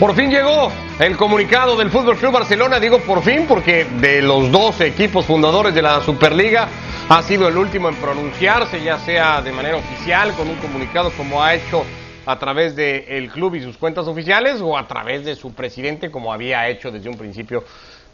Por fin llegó el comunicado del Fútbol Club Barcelona. Digo por fin porque de los dos equipos fundadores de la Superliga ha sido el último en pronunciarse, ya sea de manera oficial, con un comunicado como ha hecho a través del club y sus cuentas oficiales, o a través de su presidente, como había hecho desde un principio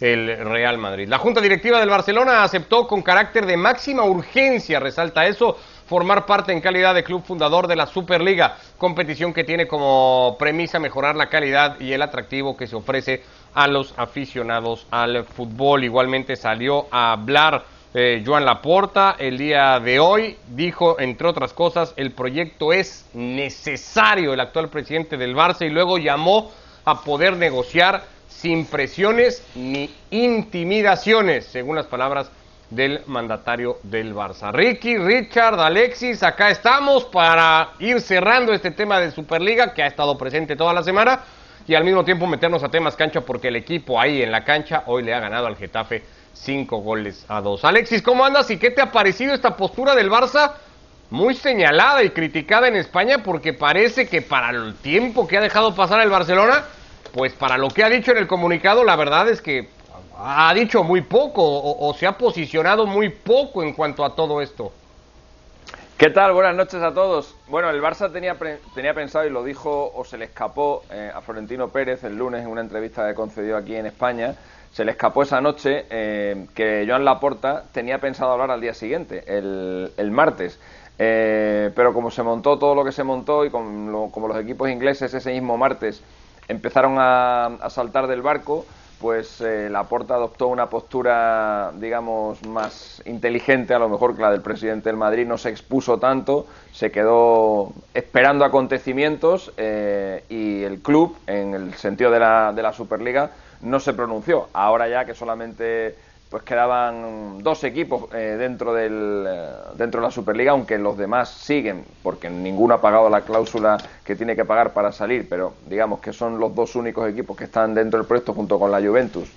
el Real Madrid. La Junta Directiva del Barcelona aceptó con carácter de máxima urgencia, resalta eso, formar parte en calidad de club fundador de la Superliga, competición que tiene como premisa mejorar la calidad y el atractivo que se ofrece a los aficionados al fútbol. Igualmente salió a hablar eh, Joan Laporta el día de hoy, dijo, entre otras cosas, el proyecto es necesario, el actual presidente del Barça, y luego llamó a poder negociar sin presiones ni intimidaciones, según las palabras del mandatario del Barça. Ricky, Richard, Alexis, acá estamos para ir cerrando este tema de Superliga que ha estado presente toda la semana y al mismo tiempo meternos a temas cancha porque el equipo ahí en la cancha hoy le ha ganado al Getafe cinco goles a dos. Alexis, ¿cómo andas y qué te ha parecido esta postura del Barça? Muy señalada y criticada en España porque parece que para el tiempo que ha dejado pasar el Barcelona, pues para lo que ha dicho en el comunicado, la verdad es que ha dicho muy poco o, se ha posicionado muy poco en cuanto a todo esto. ¿Qué tal? Buenas noches a todos. Bueno, el Barça tenía, tenía pensado y lo dijo o se le escapó eh, a Florentino Pérez el lunes en una entrevista que concedió aquí en España. Se le escapó esa noche eh, que Joan Laporta tenía pensado hablar al día siguiente, el, martes. Eh, pero como se montó todo lo que se montó y como, los equipos ingleses ese mismo martes empezaron a saltar del barco, pues eh, Laporta adoptó una postura, digamos, más inteligente, a lo mejor que la del presidente del Madrid, no se expuso tanto, se quedó esperando acontecimientos eh, y el club, en el sentido de la, de la Superliga, no se pronunció. Ahora ya que solamente pues quedaban dos equipos eh, dentro del eh, dentro de la Superliga, aunque los demás siguen, porque ninguno ha pagado la cláusula que tiene que pagar para salir, pero digamos que son los dos únicos equipos que están dentro del proyecto junto con la Juventus.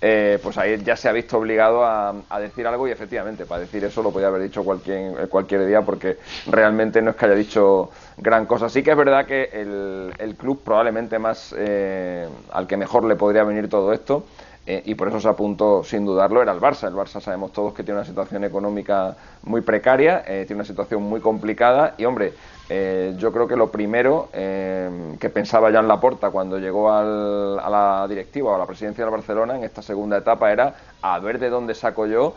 Eh, pues ahí ya se ha visto obligado a, decir algo y efectivamente para decir eso lo podía haber dicho cualquier, cualquier día porque realmente no es que haya dicho gran cosa. Sí que es verdad que el, el club probablemente más al que mejor le podría venir todo esto eh, y por eso se apuntó, sin dudarlo, era el Barça. El Barça sabemos todos que tiene una situación económica muy precaria, eh, tiene una situación muy complicada y, hombre, eh, yo creo que lo primero que pensaba Jan Laporta cuando llegó al, a la directiva o a la presidencia del Barcelona en esta segunda etapa era a ver de dónde saco yo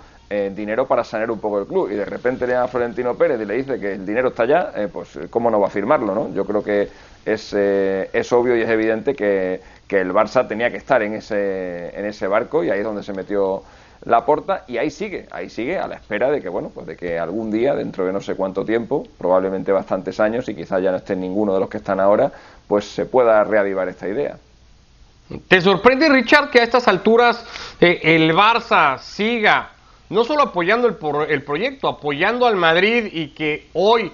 dinero para sanear un poco el club y de repente le llama a Florentino Pérez y le dice que el dinero está allá, pues cómo no va a firmarlo, ¿no? Yo creo que es, es obvio y es evidente que, que el Barça tenía que estar en ese, en ese barco y ahí es donde se metió la porta y ahí sigue, ahí sigue a la espera de que, bueno, pues de que algún día, dentro de no sé cuánto tiempo, probablemente bastantes años y quizás ya no esté ninguno de los que están ahora, pues se pueda reavivar esta idea. ¿Te sorprende, Richard, que a estas alturas eh, el Barça siga no solo apoyando el, el proyecto, apoyando al Madrid y que hoy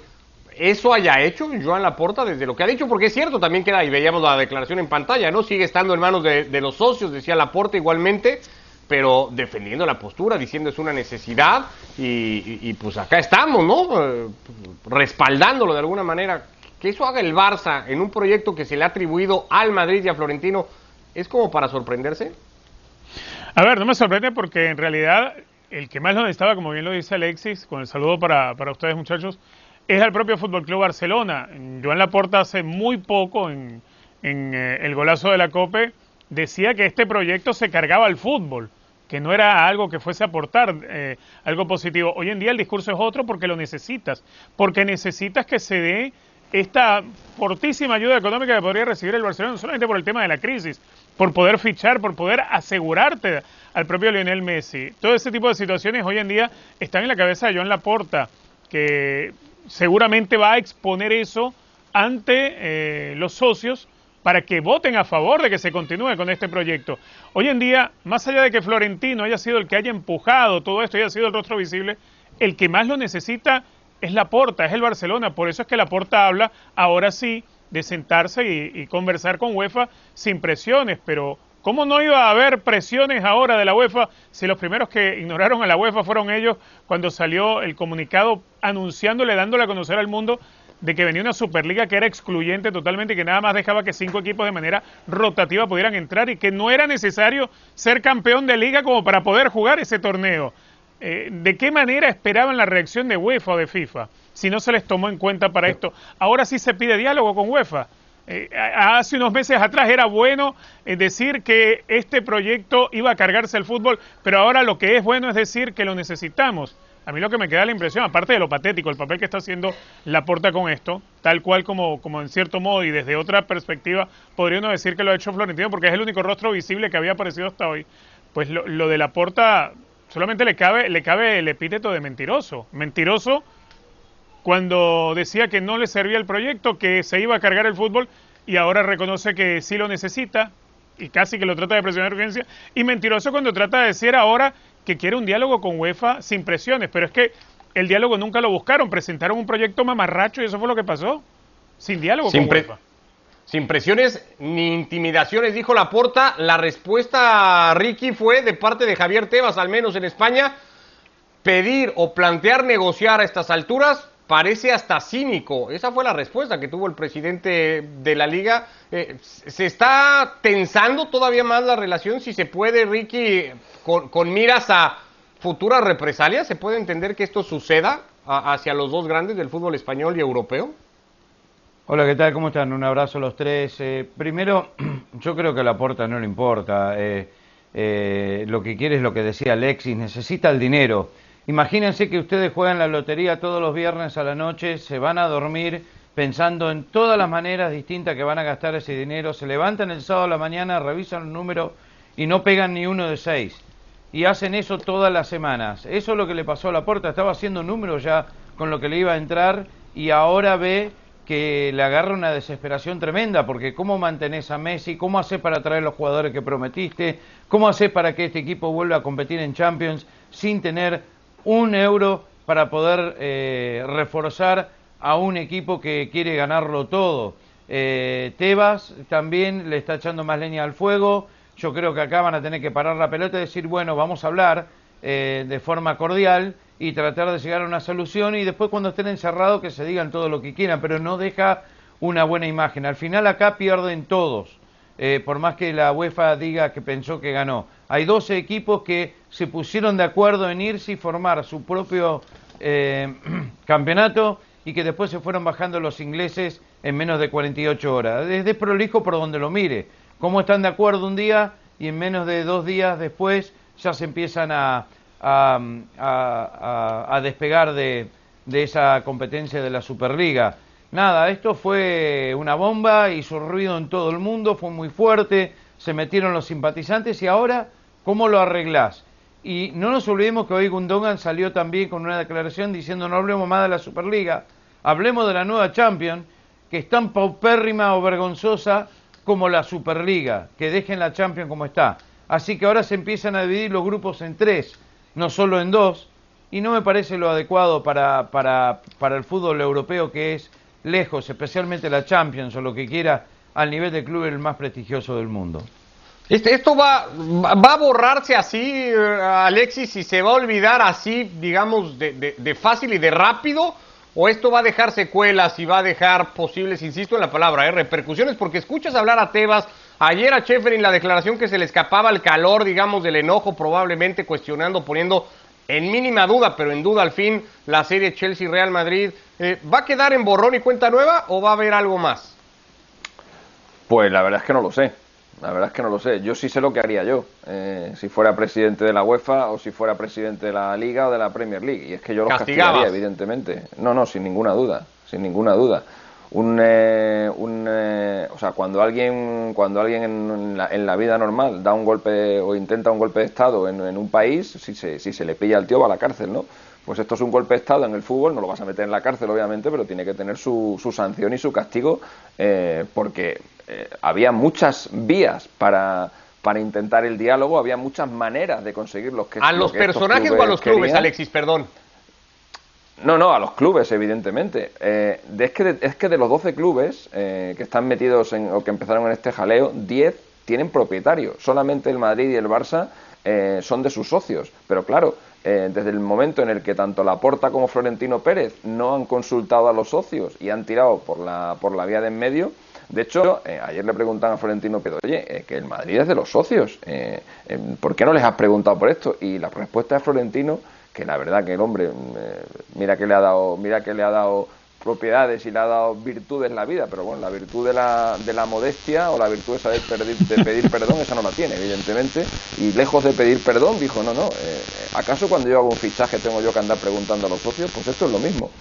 eso haya hecho Joan Laporta desde lo que ha dicho, porque es cierto, también queda, y veíamos la declaración en pantalla, ¿no? Sigue estando en manos de, los socios, decía Laporta igualmente, pero defendiendo la postura, diciendo es una necesidad, y, pues acá estamos, ¿no? Eh, respaldándolo de alguna manera. Que eso haga el Barça en un proyecto que se le ha atribuido al Madrid y a Florentino, ¿es como para sorprenderse? A ver, no me sorprende porque en realidad el que más lo necesitaba, como bien lo dice Alexis, con el saludo para, para ustedes muchachos, es el propio Fútbol Club Barcelona. Joan Laporta hace muy poco en, eh, el golazo de la COPE decía que este proyecto se cargaba al fútbol, que no era algo que fuese a aportar eh, algo positivo. Hoy en día el discurso es otro porque lo necesitas, porque necesitas que se dé esta fortísima ayuda económica que podría recibir el Barcelona, no solamente por el tema de la crisis, por poder fichar, por poder asegurarte al propio Lionel Messi. Todo ese tipo de situaciones hoy en día están en la cabeza de Joan Laporta, que seguramente va a exponer eso ante eh, los socios para que voten a favor de que se continúe con este proyecto. Hoy en día, más allá de que Florentino haya sido el que haya empujado todo esto haya sido el rostro visible, el que más lo necesita es la Porta, es el Barcelona. Por eso es que la Porta habla ahora sí de sentarse y, conversar con UEFA sin presiones, pero ¿Cómo no iba a haber presiones ahora de la UEFA si los primeros que ignoraron a la UEFA fueron ellos cuando salió el comunicado anunciándole, dándole a conocer al mundo de que venía una Superliga que era excluyente totalmente y que nada más dejaba que cinco equipos de manera rotativa pudieran entrar y que no era necesario ser campeón de liga como para poder jugar ese torneo. Eh, ¿De qué manera esperaban la reacción de UEFA o de FIFA si no se les tomó en cuenta para esto? Ahora sí se pide diálogo con UEFA. Eh, hace unos meses atrás era bueno eh, decir que este proyecto iba a cargarse el fútbol, pero ahora lo que es bueno es decir que lo necesitamos. A mí lo que me queda la impresión, aparte de lo patético, el papel que está haciendo la porta con esto, tal cual como, como en cierto modo y desde otra perspectiva podría uno decir que lo ha hecho Florentino porque es el único rostro visible que había aparecido hasta hoy, pues lo, lo de la porta solamente le cabe, le cabe el epíteto de mentiroso. Mentiroso cuando decía que no le servía el proyecto, que se iba a cargar el fútbol y ahora reconoce que sí lo necesita y casi que lo trata de presionar urgencia. Y mentiroso cuando trata de decir ahora que quiere un diálogo con UEFA sin presiones. Pero es que el diálogo nunca lo buscaron, presentaron un proyecto mamarracho y eso fue lo que pasó. Sin diálogo con UEFA. Sin presiones ni intimidaciones, dijo Laporta. La respuesta, Ricky, fue de parte de Javier Tebas, al menos en España, pedir o plantear negociar a estas alturas parece hasta cínico. Esa fue la respuesta que tuvo el presidente de la liga. Eh, ¿Se está tensando todavía más la relación? Si se puede, Ricky, con, miras a futuras represalias, ¿se puede entender que esto suceda hacia los dos grandes del fútbol español y europeo? Hola, ¿qué tal? ¿Cómo están? Un abrazo a los tres. Eh, primero, yo creo que a la porta no le importa. Eh, lo que quiere es lo que decía Alexis, necesita el dinero. Imagínense que ustedes juegan la lotería todos los viernes a la noche, se van a dormir pensando en todas las maneras distintas que van a gastar ese dinero, se levantan el sábado a la mañana, revisan el número y no pegan ni uno de seis. Y hacen eso todas las semanas. Eso es lo que le pasó a la puerta, estaba haciendo números ya con lo que le iba a entrar y ahora ve que le agarra una desesperación tremenda, porque ¿cómo mantenés a Messi? ¿Cómo haces para traer los jugadores que prometiste? ¿Cómo haces para que este equipo vuelva a competir en Champions sin tener un euro para poder eh, reforzar a un equipo que quiere ganarlo todo. Eh, Tebas también le está echando más leña al fuego. Yo creo que acá van a tener que parar la pelota y decir, bueno, vamos a hablar eh, de forma cordial y tratar de llegar a una solución y después cuando estén encerrados que se digan todo lo que quieran, pero no deja una buena imagen. Al final acá pierden todos. Eh, por más que la UEFA diga que pensó que ganó. Hay 12 equipos que se pusieron de acuerdo en irse y formar su propio eh, campeonato y que después se fueron bajando los ingleses en menos de 48 horas. Es prolijo por donde lo mire. Cómo están de acuerdo un día y en menos de dos días después ya se empiezan a, a, despegar de esa competencia de la Superliga. Nada, esto fue una bomba, hizo ruido en todo el mundo, fue muy fuerte, se metieron los simpatizantes y ahora, ¿cómo lo arreglás? Y no nos olvidemos que hoy Gundogan salió también con una declaración diciendo no hablemos más de la Superliga, hablemos de la nueva Champions, que es tan paupérrima o vergonzosa como la Superliga, que dejen la Champions como está. Así que ahora se empiezan a dividir los grupos en tres, no solo en dos, y no me parece lo adecuado para, para, para el fútbol europeo que es lejos, especialmente la Champions o lo que quiera, al nivel de club el más prestigioso del mundo. Este, ¿Esto va, va a borrarse así, eh, Alexis, y se va a olvidar así, digamos, de, fácil y de rápido? ¿O esto va a dejar secuelas y va a dejar posibles, insisto en la palabra, eh, repercusiones? Porque escuchas hablar a Tebas, ayer a en la declaración que se le escapaba el calor, digamos, del enojo, probablemente cuestionando, poniendo en mínima duda, pero en duda al fin, la serie Chelsea-Real Madrid. Eh, ¿Va a quedar en borrón y cuenta nueva o va a haber algo más? Pues la verdad es que no lo sé. La verdad es que no lo sé. Yo sí sé lo que haría yo, eh, si fuera presidente de la UEFA o si fuera presidente de la Liga o de la Premier League. Y es que yo los castigaría, evidentemente. No, no, sin ninguna duda, sin ninguna duda un, eh, un eh, o sea, cuando alguien, cuando alguien en, la, en, la, vida normal da un golpe o intenta un golpe de Estado en, en, un país, si se, si se le pilla al tío va a la cárcel, ¿no? Pues esto es un golpe de Estado en el fútbol, no lo vas a meter en la cárcel, obviamente, pero tiene que tener su, su sanción y su castigo, eh, porque había muchas vías para, para intentar el diálogo, había muchas maneras de conseguirlo. ¿A los personajes o a los clubes, Alexis, perdón? No, no, a los clubes, evidentemente. Eh, es, que de, es que de los 12 clubes eh, que están metidos en, o que empezaron en este jaleo, 10 tienen propietario. Solamente el Madrid y el Barça eh, son de sus socios. Pero claro, eh, desde el momento en el que tanto Laporta como Florentino Pérez no han consultado a los socios y han tirado por la, por la vía de en medio, de hecho, eh, ayer le preguntaban a Florentino Pérez, oye, que el Madrid es de los socios, ¿por qué no les has preguntado por esto? Y la respuesta de Florentino, que la verdad que el hombre, mira que le ha dado, mira que le ha dado propiedades y le ha dado virtudes en la vida, pero bueno, la virtud de la, de la modestia o la virtud de saber de pedir perdón, esa no la tiene, evidentemente, y lejos de pedir perdón, dijo, no, no, eh, ¿acaso cuando yo hago un fichaje tengo yo que andar preguntando a los socios? Pues esto es lo mismo.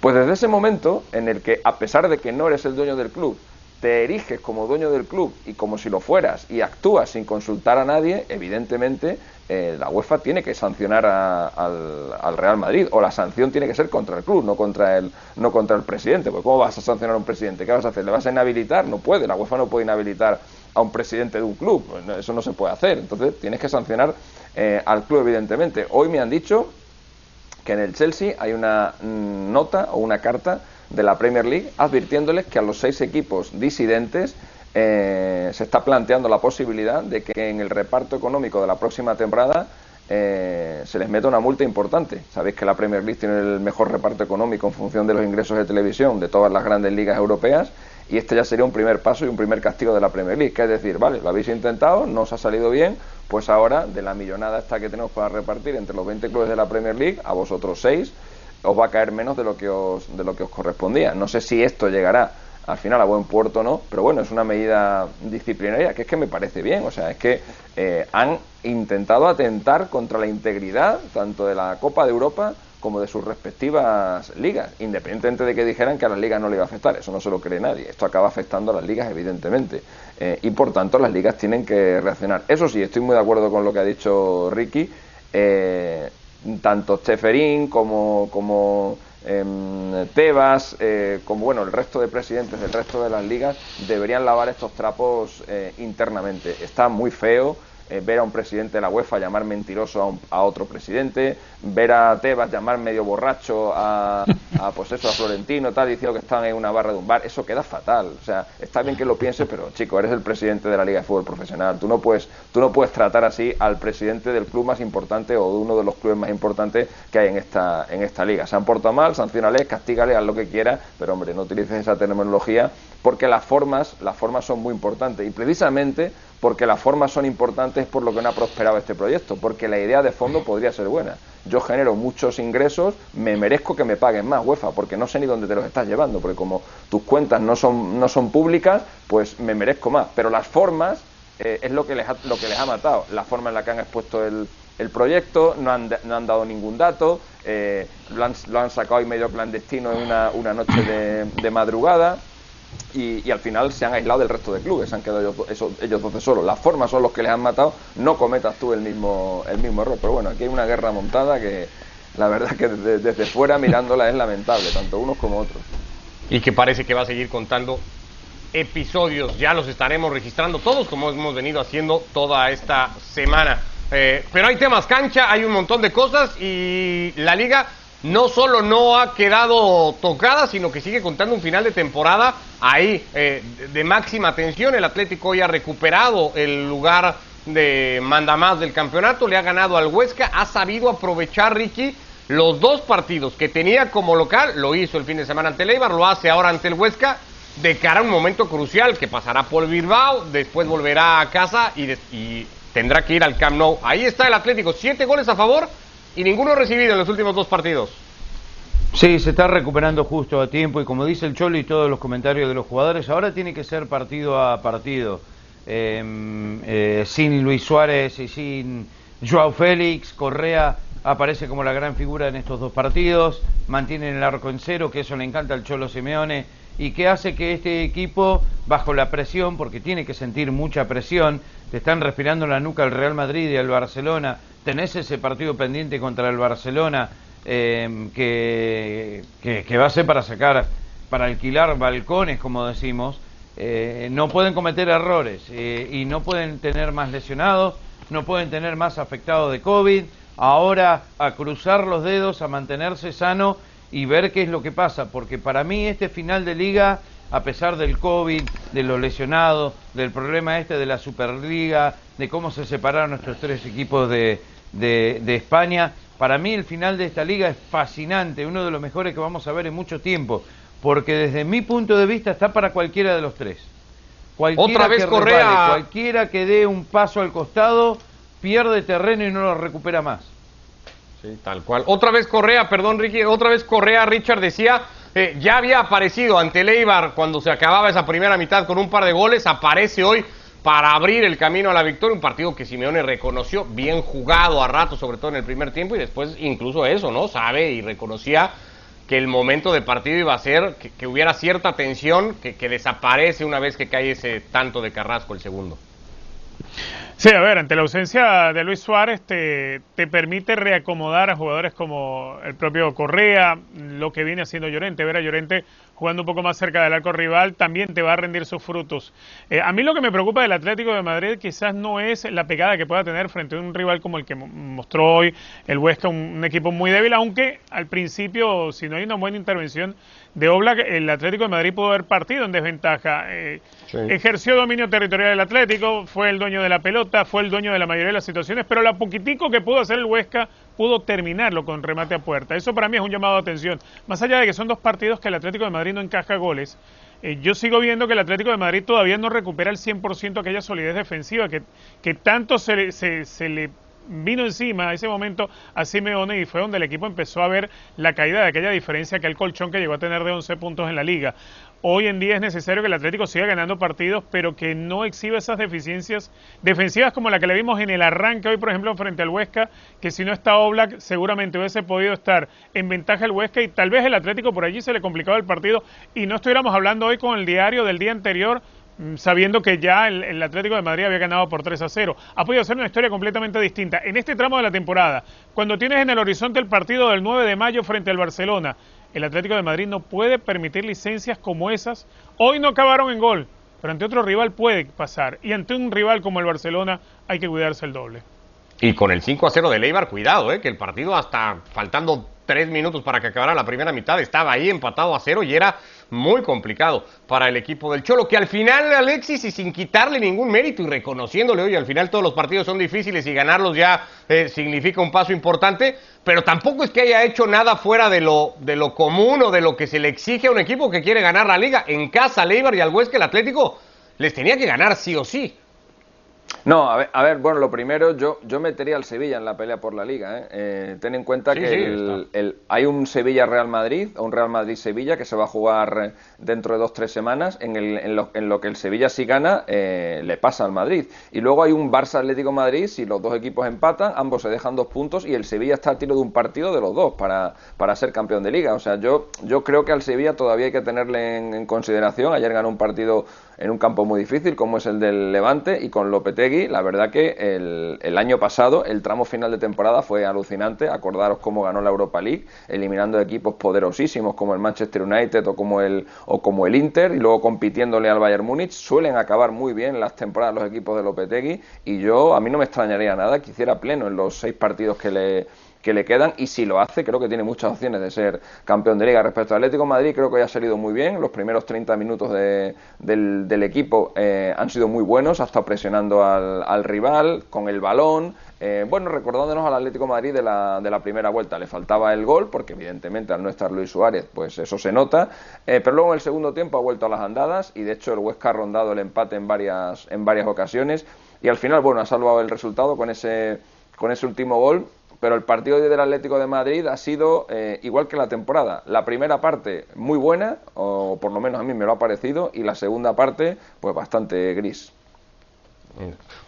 Pues desde ese momento en el que, a pesar de que no eres el dueño del club, te eriges como dueño del club y como si lo fueras y actúas sin consultar a nadie, evidentemente eh, la UEFA tiene que sancionar al, Real Madrid o la sanción tiene que ser contra el club, no contra el, no contra el presidente. Porque ¿cómo vas a sancionar a un presidente? ¿Qué vas a hacer? ¿Le vas a inhabilitar? No puede, la UEFA no puede inhabilitar a un presidente de un club, pues eso no se puede hacer. Entonces tienes que sancionar eh, al club, evidentemente. Hoy me han dicho que en el Chelsea hay una mm, nota o una carta de la Premier League advirtiéndoles que a los seis equipos disidentes eh, se está planteando la posibilidad de que en el reparto económico de la próxima temporada eh, se les meta una multa importante. Sabéis que la Premier League tiene el mejor reparto económico en función de los ingresos de televisión de todas las grandes ligas europeas y este ya sería un primer paso y un primer castigo de la Premier League, que es decir, vale, lo habéis intentado, no os ha salido bien, pues ahora de la millonada esta que tenemos para repartir entre los 20 clubes de la Premier League, a vosotros seis, os va a caer menos de lo que os, de lo que os correspondía. No sé si esto llegará al final a buen puerto o no, pero bueno, es una medida disciplinaria que es que me parece bien, o sea, es que eh, han intentado atentar contra la integridad tanto de la Copa de Europa como de sus respectivas ligas, independientemente de que dijeran que a las ligas no le iba a afectar, eso no se lo cree nadie, esto acaba afectando a las ligas evidentemente, eh, y por tanto las ligas tienen que reaccionar. Eso sí, estoy muy de acuerdo con lo que ha dicho Ricky, eh, tanto Cheferín como, como em, Tebas, eh, como bueno, el resto de presidentes del resto de las ligas deberían lavar estos trapos eh, internamente. Está muy feo eh, ver a un presidente de la UEFA llamar mentiroso a, otro presidente, ver a Tebas llamar medio borracho a, pues eso, a Florentino, tal, diciendo que están en una barra de un bar, eso queda fatal. O sea, está bien que lo pienses, pero chico, eres el presidente de la Liga de Fútbol Profesional. Tú no puedes, tú no puedes tratar así al presidente del club más importante o de uno de los clubes más importantes que hay en esta, en esta liga. Se han portado mal, sancionales, castígale, haz lo que quiera, pero hombre, no utilices esa terminología porque las formas, las formas son muy importantes. Y precisamente porque las formas son importantes por lo que no ha prosperado este proyecto, porque la idea de fondo podría ser buena. Yo genero muchos ingresos, me merezco que me paguen más, UEFA, porque no sé ni dónde te los estás llevando, porque como tus cuentas no son, no son públicas, pues me merezco más. Pero las formas eh, es lo que, les ha, lo que les ha matado, la forma en la que han expuesto el, el proyecto, no han, no han dado ningún dato, eh, lo, han, lo, han, sacado y medio clandestino en una, una noche de, de madrugada y, al final se han aislado del resto de clubes, se han quedado ellos, esos, ellos doce solos. Las formas son los que les han matado, no cometas tú el mismo, el mismo error. Pero bueno, aquí hay una guerra montada que la verdad que desde, desde fuera mirándola es lamentable, tanto unos como otros. Y que parece que va a seguir contando episodios, ya los estaremos registrando todos como hemos venido haciendo toda esta semana. Eh, pero hay temas cancha, hay un montón de cosas y la liga no solo no ha quedado tocada, sino que sigue contando un final de temporada ahí eh, de máxima tensión. El Atlético hoy ha recuperado el lugar de mandamás del campeonato, le ha ganado al Huesca, ha sabido aprovechar Ricky los dos partidos que tenía como local, lo hizo el fin de semana ante el Eibar, lo hace ahora ante el Huesca, de cara a un momento crucial que pasará por Bilbao, después volverá a casa y, y tendrá que ir al Camp Nou. Ahí está el Atlético, siete goles a favor y ninguno recibido en los últimos dos partidos. Sí, se está recuperando justo a tiempo y como dice el Cholo y todos los comentarios de los jugadores, ahora tiene que ser partido a partido. Em, eh, sin Luis Suárez y sin Joao Félix, Correa aparece como la gran figura en estos dos partidos, mantienen el arco en cero, que eso le encanta al Cholo Simeone y que hace que este equipo, bajo la presión, porque tiene que sentir mucha presión, te están respirando la nuca el Real Madrid y el Barcelona, tenés ese partido pendiente contra el Barcelona eh, que, que, va a ser para sacar, para alquilar balcones, como decimos, eh, no pueden cometer errores eh, y no pueden tener más lesionados, no pueden tener más afectados de COVID. Ahora a cruzar los dedos, a mantenerse sano y ver qué es lo que pasa, porque para mí este final de liga a pesar del COVID, de los lesionados, del problema este de la Superliga, de cómo se separaron nuestros tres equipos de, de, España. Para mí el final de esta liga es fascinante, uno de los mejores que vamos a ver en mucho tiempo, porque desde mi punto de vista está para cualquiera de los tres. Cualquiera Otra vez que Correa... cualquiera que dé un paso al costado, pierde terreno y no lo recupera más. Sí, tal cual. Otra vez Correa, perdón Ricky, otra vez Correa, Richard decía, eh, ya había aparecido ante Leibar cuando se acababa esa primera mitad con un par de goles, aparece hoy para abrir el camino a la victoria, un partido que Simeone reconoció bien jugado a rato, sobre todo en el primer tiempo, y después incluso eso, ¿no? Sabe y reconocía que el momento de partido iba a ser que, hubiera cierta tensión que, que desaparece una vez que cae ese tanto de Carrasco el segundo. Sí, a ver, ante la ausencia de Luis Suárez te, te, permite reacomodar a jugadores como el propio Correa, lo que viene haciendo Llorente. Ver a Llorente jugando un poco más cerca del arco rival también te va a rendir sus frutos. Eh, a mí lo que me preocupa del Atlético de Madrid quizás no es la pegada que pueda tener frente a un rival como el que mostró hoy el Huesca, un, equipo muy débil, aunque al principio, si no hay una buena intervención de Oblak, el Atlético de Madrid pudo haber partido en desventaja. Eh, ejerció dominio territorial del Atlético, fue el dueño de la pelota, fue el dueño de la mayoría de las situaciones, pero la poquitico que pudo hacer el Huesca pudo terminarlo con remate a puerta. Eso para mí es un llamado de atención. Más allá de que son dos partidos que el Atlético de Madrid no encaja goles, eh, yo sigo viendo que el Atlético de Madrid todavía no recupera al 100% aquella solidez defensiva que, que tanto se, se, se le vino encima a ese momento a Simeone y fue donde el equipo empezó a ver la caída de aquella diferencia que el colchón que llegó a tener de 11 puntos en la liga. Hoy en día es necesario que el Atlético siga ganando partidos, pero que no exhiba esas deficiencias defensivas como la que le vimos en el arranque hoy, por ejemplo, frente al Huesca, que si no está Oblak, seguramente hubiese podido estar en ventaja el Huesca y tal vez el Atlético por allí se le complicaba el partido y no estuviéramos hablando hoy con el diario del día anterior sabiendo que ya el, Atlético de Madrid había ganado por 3 a 0. Ha podido ser una historia completamente distinta. En este tramo de la temporada, cuando tienes en el horizonte el partido del 9 de mayo frente al Barcelona, el Atlético de Madrid no puede permitir licencias como esas. Hoy no acabaron en gol, pero ante otro rival puede pasar. Y ante un rival como el Barcelona hay que cuidarse el doble. Y con el 5 a 0 de Leibar, cuidado, eh, que el partido hasta faltando tres minutos para que acabara la primera mitad estaba ahí empatado a cero y era muy complicado para el equipo del Cholo, que al final Alexis y sin quitarle ningún mérito y reconociéndole, oye, al final todos los partidos son difíciles y ganarlos ya eh, significa un paso importante, pero tampoco es que haya hecho nada fuera de lo, de lo común o de lo que se le exige a un equipo que quiere ganar la liga. En casa, Leibar y al Huesca, el Atlético les tenía que ganar sí o sí. No, a ver, a ver, bueno, lo primero, yo, yo metería al Sevilla en la pelea por la liga. ¿eh? eh ten en cuenta que el, hay un Sevilla-Real Madrid, o un Real Madrid-Sevilla, que se va a jugar dentro de dos tres semanas, en, el, en, lo, en lo que el Sevilla si gana, eh, le pasa al Madrid. Y luego hay un Barça-Atlético-Madrid, si los dos equipos empatan, ambos se dejan dos puntos y el Sevilla está a tiro de un partido de los dos para, para ser campeón de liga. O sea, yo, yo creo que al Sevilla todavía hay que tenerle en, en consideración. Ayer ganó un partido en un campo muy difícil como es el del Levante y con Lopetegui, la verdad que el, el, año pasado el tramo final de temporada fue alucinante, acordaros cómo ganó la Europa League, eliminando equipos poderosísimos como el Manchester United o como el, o como el Inter y luego compitiéndole al Bayern Múnich, suelen acabar muy bien las temporadas los equipos de Lopetegui y yo a mí no me extrañaría nada que hiciera pleno en los seis partidos que le que le quedan y si lo hace creo que tiene muchas opciones de ser campeón de liga. Respecto al Atlético Madrid creo que ha salido muy bien, los primeros 30 minutos del, equipo eh, han sido muy buenos, ha estado presionando al, rival con el balón, eh, bueno, recordándonos al Atlético Madrid de la, de la, primera vuelta, le faltaba el gol, porque evidentemente al no estar Luis Suárez, pues eso se nota, eh, pero luego en el segundo tiempo ha vuelto a las andadas y de hecho el Huesca ha rondado el empate en varias, en varias ocasiones. Y al final, bueno, ha salvado el resultado con ese, con ese último gol pero el partido del Atlético de Madrid ha sido eh, igual que la temporada. La primera parte muy buena, o por lo menos a mí me lo ha parecido, y la segunda parte pues bastante gris.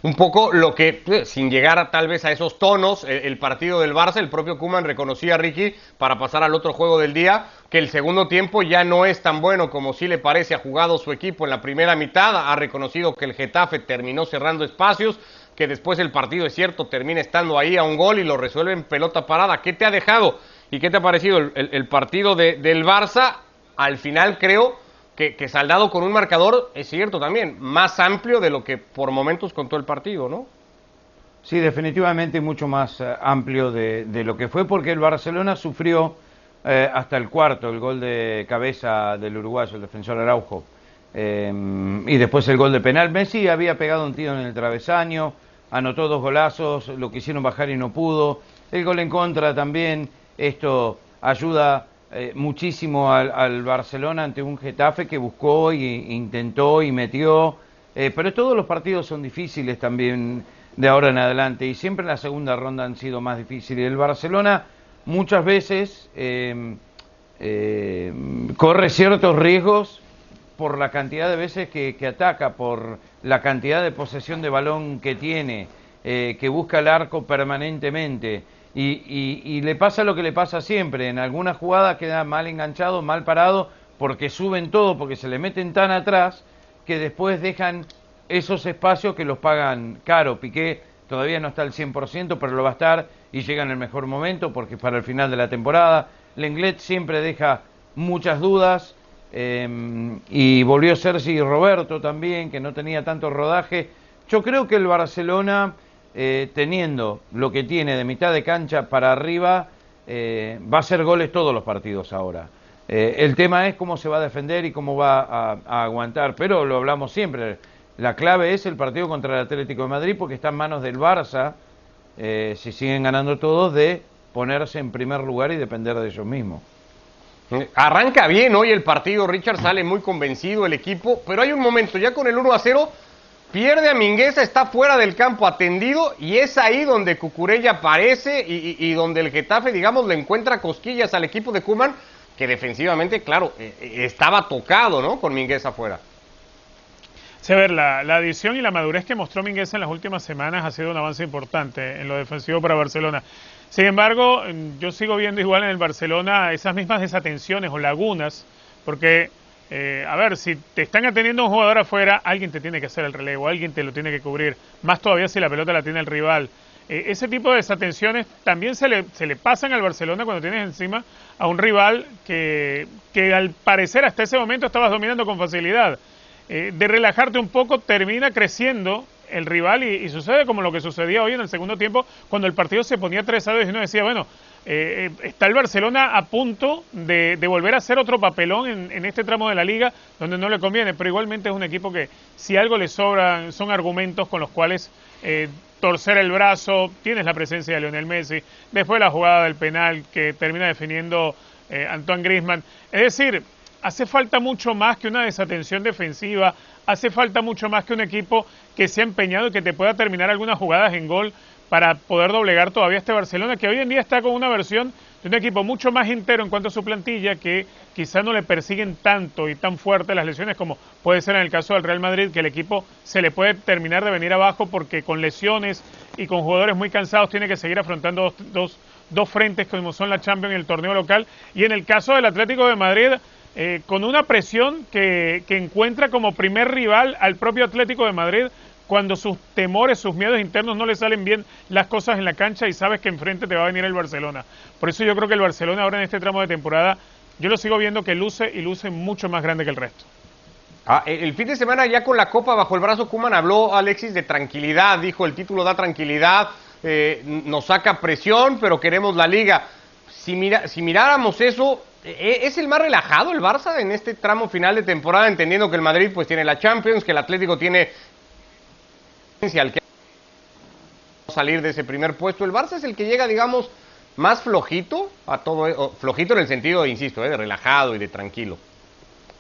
Un poco lo que, eh, sin llegar tal vez a esos tonos, el, partido del Barça, el propio Kuman reconocía a Ricky para pasar al otro juego del día, que el segundo tiempo ya no es tan bueno como sí le parece ha jugado su equipo en la primera mitad, ha reconocido que el Getafe terminó cerrando espacios, que después el partido, es cierto, termina estando ahí a un gol y lo resuelve en pelota parada. ¿Qué te ha dejado y qué te ha parecido el, partido de, del Barça? Al final creo que, saldado con un marcador, es cierto también, más amplio de lo que por momentos contó el partido, ¿no? Sí, definitivamente mucho más eh, amplio de, de, lo que fue porque el Barcelona sufrió eh, hasta el cuarto el gol de cabeza del uruguayo, el defensor Araujo. Y después el gol de penal. Messi había pegado un tiro en el travesaño, anotó dos golazos, lo quisieron bajar y no pudo. El gol en contra también, esto ayuda eh, muchísimo al, Barcelona ante un Getafe que buscó e intentó y metió. Eh, pero todos los partidos son difíciles también de ahora en adelante y siempre en la segunda ronda han sido más difíciles. El Barcelona muchas veces em, em, corre ciertos riesgos por la cantidad de veces que, ataca, por la cantidad de posesión de balón que tiene, eh, que busca el arco permanentemente. Y, le pasa lo que le pasa siempre, en algunas jugadas queda mal enganchado, mal parado, porque suben todo, porque se le meten tan atrás que después dejan esos espacios que los pagan caro. Piqué todavía no está al 100%, pero lo va a estar y llega en el mejor momento porque para el final de la temporada. Lenglet siempre deja muchas dudas em, y volvió Sergi Roberto también, que no tenía tanto rodaje. Yo creo que el Barcelona eh, teniendo lo que tiene de mitad de cancha para arriba, eh, va a ser goles todos los partidos ahora. Eh, el tema es cómo se va a defender y cómo va a, aguantar, pero lo hablamos siempre. La clave es el partido contra el Atlético de Madrid porque está en manos del Barça, si siguen ganando todos, de ponerse en primer lugar y depender de ellos mismos. Arranca bien hoy el partido, Richard sale muy convencido el equipo, pero hay un momento, ya con el 1 a 0 Pierde a Mingueza, está fuera del campo atendido y es ahí donde Cucurella aparece y, donde el Getafe, digamos, le encuentra cosquillas al equipo de Cuman, que defensivamente, claro, eh, eh, estaba tocado, ¿no? Con Mingueza fuera. Sí, a ver, la, adición y la madurez que mostró Mingueza en las últimas semanas ha sido un avance importante en lo defensivo para Barcelona. Sin embargo, yo sigo viendo igual en el Barcelona esas mismas desatenciones o lagunas, porque eh, a ver, si te están atendiendo un jugador afuera, alguien te tiene que hacer el relevo, alguien te lo tiene que cubrir, más todavía si la pelota la tiene el rival. Eh, ese tipo de desatenciones también se le, se le pasan al Barcelona cuando tienes encima a un rival que, que al parecer hasta ese momento estabas dominando con facilidad. Eh, de relajarte un poco termina creciendo el rival y, sucede como lo que sucedía hoy en el segundo tiempo cuando el partido se ponía 3 a 2 y uno decía, bueno, eh, eh, está el Barcelona a punto de, volver a hacer otro papelón en, este tramo de la liga donde no le conviene, pero igualmente es un equipo que si algo le sobra son argumentos con los cuales eh, torcer el brazo, tienes la presencia de Lionel Messi, después la jugada del penal que termina definiendo Antoine Griezmann, es decir, hace falta mucho más que una desatención defensiva, hace falta mucho más que un equipo que se ha empeñado y que te pueda terminar algunas jugadas en gol para poder doblegar todavía este Barcelona, que hoy en día está con una versión de un equipo mucho más entero en cuanto a su plantilla, que quizá no le persiguen tanto y tan fuerte las lesiones como puede ser en el caso del Real Madrid, que el equipo se le puede terminar de venir abajo porque con lesiones y con jugadores muy cansados tiene que seguir afrontando dos, dos, frentes como son la Champions y el torneo local. Y en el caso del Atlético de Madrid, eh, con una presión que, encuentra como primer rival al propio Atlético de Madrid, cuando sus temores, sus miedos internos no le salen bien las cosas en la cancha y sabes que enfrente te va a venir el Barcelona. Por eso yo creo que el Barcelona ahora en este tramo de temporada, yo lo sigo viendo que luce y luce mucho más grande que el resto. Ah, el fin de semana ya con la copa bajo el brazo, Kuman habló Alexis de tranquilidad, dijo el título da tranquilidad, eh, nos saca presión, pero queremos la liga. Si, mira, si miráramos eso, eh, ¿es el más relajado el Barça en este tramo final de temporada, entendiendo que el Madrid pues tiene la Champions, que el Atlético tiene que salir de ese primer puesto. El Barça es el que llega, digamos, más flojito a todo, flojito en el sentido, insisto, eh, de relajado y de tranquilo.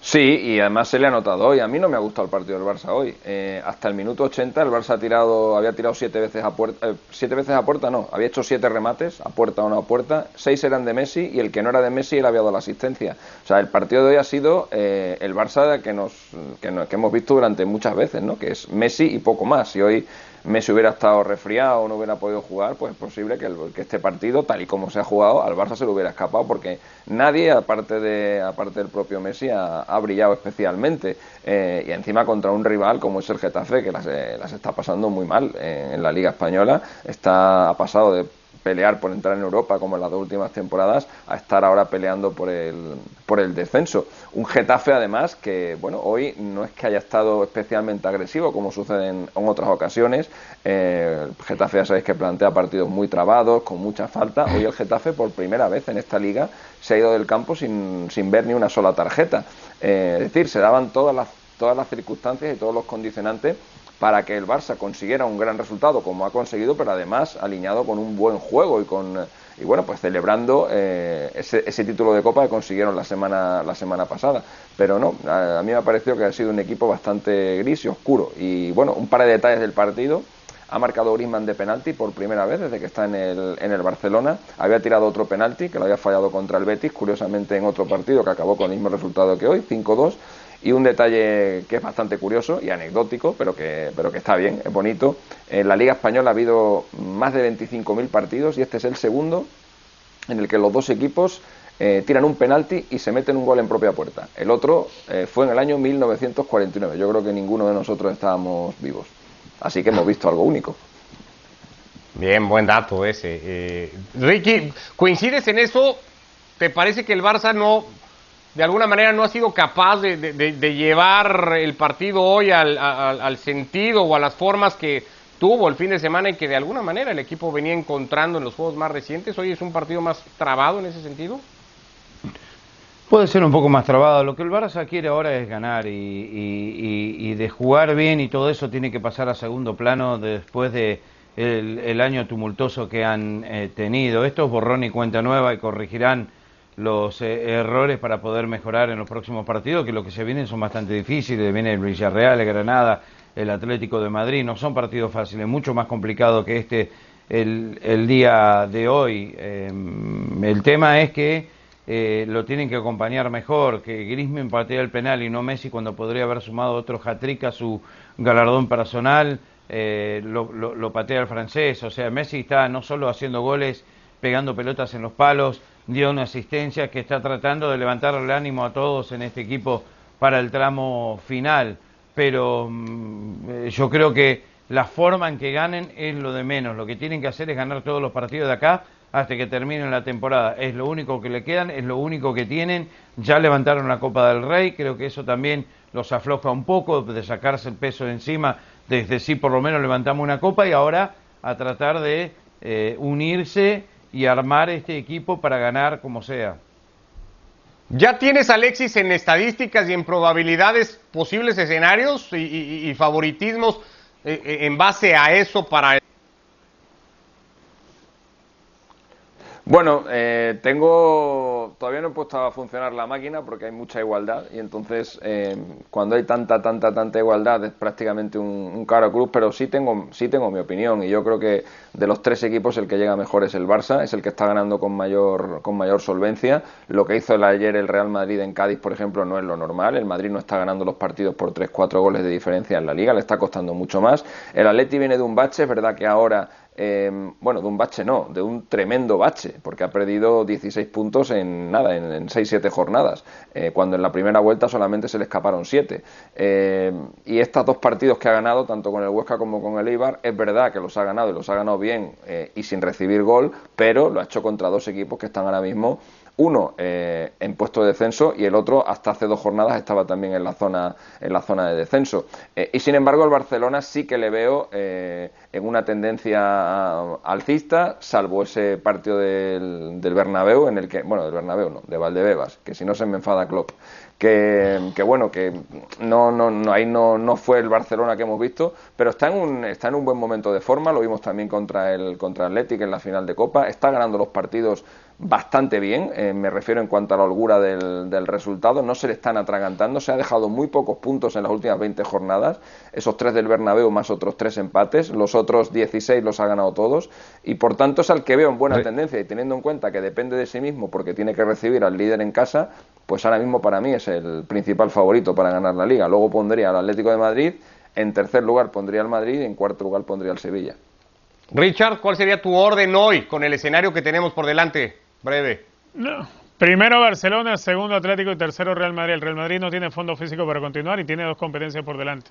Sí, y además se le ha notado hoy. A mí no me ha gustado el partido del Barça hoy. Eh, hasta el minuto 80 el Barça ha tirado, había tirado siete veces a puerta, eh, siete veces a puerta no, había hecho siete remates a puerta o no a puerta, seis eran de Messi y el que no era de Messi él había dado la asistencia. O sea, el partido de hoy ha sido eh, el Barça que nos, que, que hemos visto durante muchas veces, ¿no? Que es Messi y poco más. Y hoy Messi hubiera estado resfriado o no hubiera podido jugar, pues es posible que, que, este partido, tal y como se ha jugado, al Barça se lo hubiera escapado, porque nadie, aparte, de, aparte del propio Messi, ha, brillado especialmente. Eh, y encima contra un rival como es el Getafe, que las, eh, las está pasando muy mal eh, en la Liga Española, está, ha pasado de pelear por entrar en Europa como en las dos últimas temporadas a estar ahora peleando por el, por el descenso. Un Getafe además que, bueno, hoy no es que haya estado especialmente agresivo como sucede en, otras ocasiones. Eh, el Getafe ya sabéis que plantea partidos muy trabados, con mucha falta. Hoy el Getafe por primera vez en esta liga se ha ido del campo sin, sin ver ni una sola tarjeta. Eh, es decir, se daban todas las todas las circunstancias y todos los condicionantes para que el Barça consiguiera un gran resultado como ha conseguido, pero además alineado con un buen juego y con y bueno pues celebrando eh, ese, ese, título de Copa que consiguieron la semana la semana pasada. Pero no, a, a, mí me ha parecido que ha sido un equipo bastante gris y oscuro. Y bueno, un par de detalles del partido. Ha marcado Griezmann de penalti por primera vez desde que está en el, en el Barcelona. Había tirado otro penalti que lo había fallado contra el Betis, curiosamente en otro partido que acabó con el mismo resultado que hoy, 5-2. Y un detalle que es bastante curioso y anecdótico, pero que, pero que está bien, es bonito. En la Liga Española ha habido más de 25.000 partidos y este es el segundo en el que los dos equipos eh, tiran un penalti y se meten un gol en propia puerta. El otro eh, fue en el año 1949. Yo creo que ninguno de nosotros estábamos vivos. Así que hemos visto algo único. Bien, buen dato ese. Eh, Ricky, ¿coincides en eso? ¿Te parece que el Barça no de alguna manera no ha sido capaz de, llevar el partido hoy al, sentido o a las formas que tuvo el fin de semana y que de alguna manera el equipo venía encontrando en los juegos más recientes. ¿Hoy es un partido más trabado en ese sentido? Puede ser un poco más trabado. Lo que el Barça quiere ahora es ganar y, de jugar bien y todo eso tiene que pasar a segundo plano después de el año tumultuoso que han eh, tenido. Esto es borrón y cuenta nueva y corregirán los eh, errores para poder mejorar en los próximos partidos, que lo que se vienen son bastante difíciles, viene el Villarreal, el Granada, el Atlético de Madrid, no son partidos fáciles, mucho más complicado que este el, día de hoy. Eh, el tema es que eh, lo tienen que acompañar mejor, que Griezmann patea el penal y no Messi cuando podría haber sumado otro hat-trick a su galardón personal, eh, lo, lo patea el francés, o sea, Messi está no solo haciendo goles, pegando pelotas en los palos, dio una asistencia que está tratando de levantar el ánimo a todos en este equipo para el tramo final. Pero mmm, yo creo que la forma en que ganen es lo de menos. Lo que tienen que hacer es ganar todos los partidos de acá hasta que terminen la temporada. Es lo único que le quedan, es lo único que tienen. Ya levantaron la Copa del Rey, creo que eso también los afloja un poco de sacarse el peso de encima. Desde sí por lo menos levantamos una copa y ahora a tratar de eh, unirse y armar este equipo para ganar como sea. ¿Ya tienes Alexis en estadísticas y en probabilidades posibles escenarios y, favoritismos eh, en base a eso para Bueno, eh, tengo. Todavía no he puesto a funcionar la máquina porque hay mucha igualdad y entonces eh, cuando hay tanta, tanta, tanta igualdad es prácticamente un, un, caro cruz, pero sí tengo, sí tengo mi opinión y yo creo que de los tres equipos el que llega mejor es el Barça, es el que está ganando con mayor, con mayor solvencia. Lo que hizo el ayer el Real Madrid en Cádiz, por ejemplo, no es lo normal. El Madrid no está ganando los partidos por 3-4 goles de diferencia en la liga, le está costando mucho más. El Atleti viene de un bache, es verdad que ahora eh, bueno, de un bache no, de un tremendo bache, porque ha perdido 16 puntos en nada, en, en 6-7 jornadas, eh, cuando en la primera vuelta solamente se le escaparon 7. Eh, y estos dos partidos que ha ganado, tanto con el Huesca como con el Eibar, es verdad que los ha ganado y los ha ganado bien eh, y sin recibir gol, pero lo ha hecho contra dos equipos que están ahora mismo uno eh, en puesto de descenso y el otro hasta hace dos jornadas estaba también en la zona en la zona de descenso. Eh, y sin embargo el Barcelona sí que le veo eh, en una tendencia alcista salvo ese partido del, del, Bernabéu en el que bueno del Bernabéu no de Valdebebas que si no se me enfada Klopp que, que bueno que no, no, no ahí no, no fue el Barcelona que hemos visto pero está en un está en un buen momento de forma. Lo vimos también contra el contra Athletic en la final de Copa. Está ganando los partidos bastante bien, eh, me refiero en cuanto a la holgura del, del, resultado, no se le están atragantando, se ha dejado muy pocos puntos en las últimas 20 jornadas, esos tres del Bernabéu más otros tres empates, los otros 16 los ha ganado todos y por tanto es al que veo en buena sí. tendencia y teniendo en cuenta que depende de sí mismo porque tiene que recibir al líder en casa, pues ahora mismo para mí es el principal favorito para ganar la liga. Luego pondría al Atlético de Madrid, en tercer lugar pondría al Madrid y en cuarto lugar pondría al Sevilla. Richard, ¿cuál sería tu orden hoy con el escenario que tenemos por delante? Breve. No. Primero Barcelona, segundo Atlético y tercero Real Madrid. El Real Madrid no tiene fondo físico para continuar y tiene dos competencias por delante.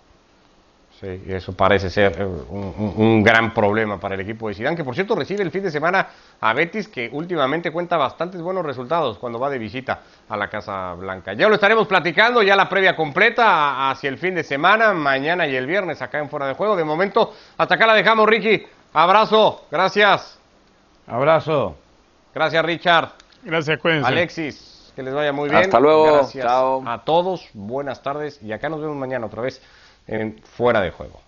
Sí, y eso parece ser un, un, un, gran problema para el equipo de Zidane, que por cierto recibe el fin de semana a Betis, que últimamente cuenta bastantes buenos resultados cuando va de visita a la Casa Blanca. Ya lo estaremos platicando, ya la previa completa hacia el fin de semana, mañana y el viernes acá en Fuera de Juego. De momento, hasta acá la dejamos, Ricky. Abrazo, gracias. Abrazo. Gracias, Richard. Gracias, cuídense. Alexis. que les vaya muy bien. Hasta luego. Gracias Chao. a todos. Buenas tardes y acá nos vemos mañana otra vez en Fuera de Juego.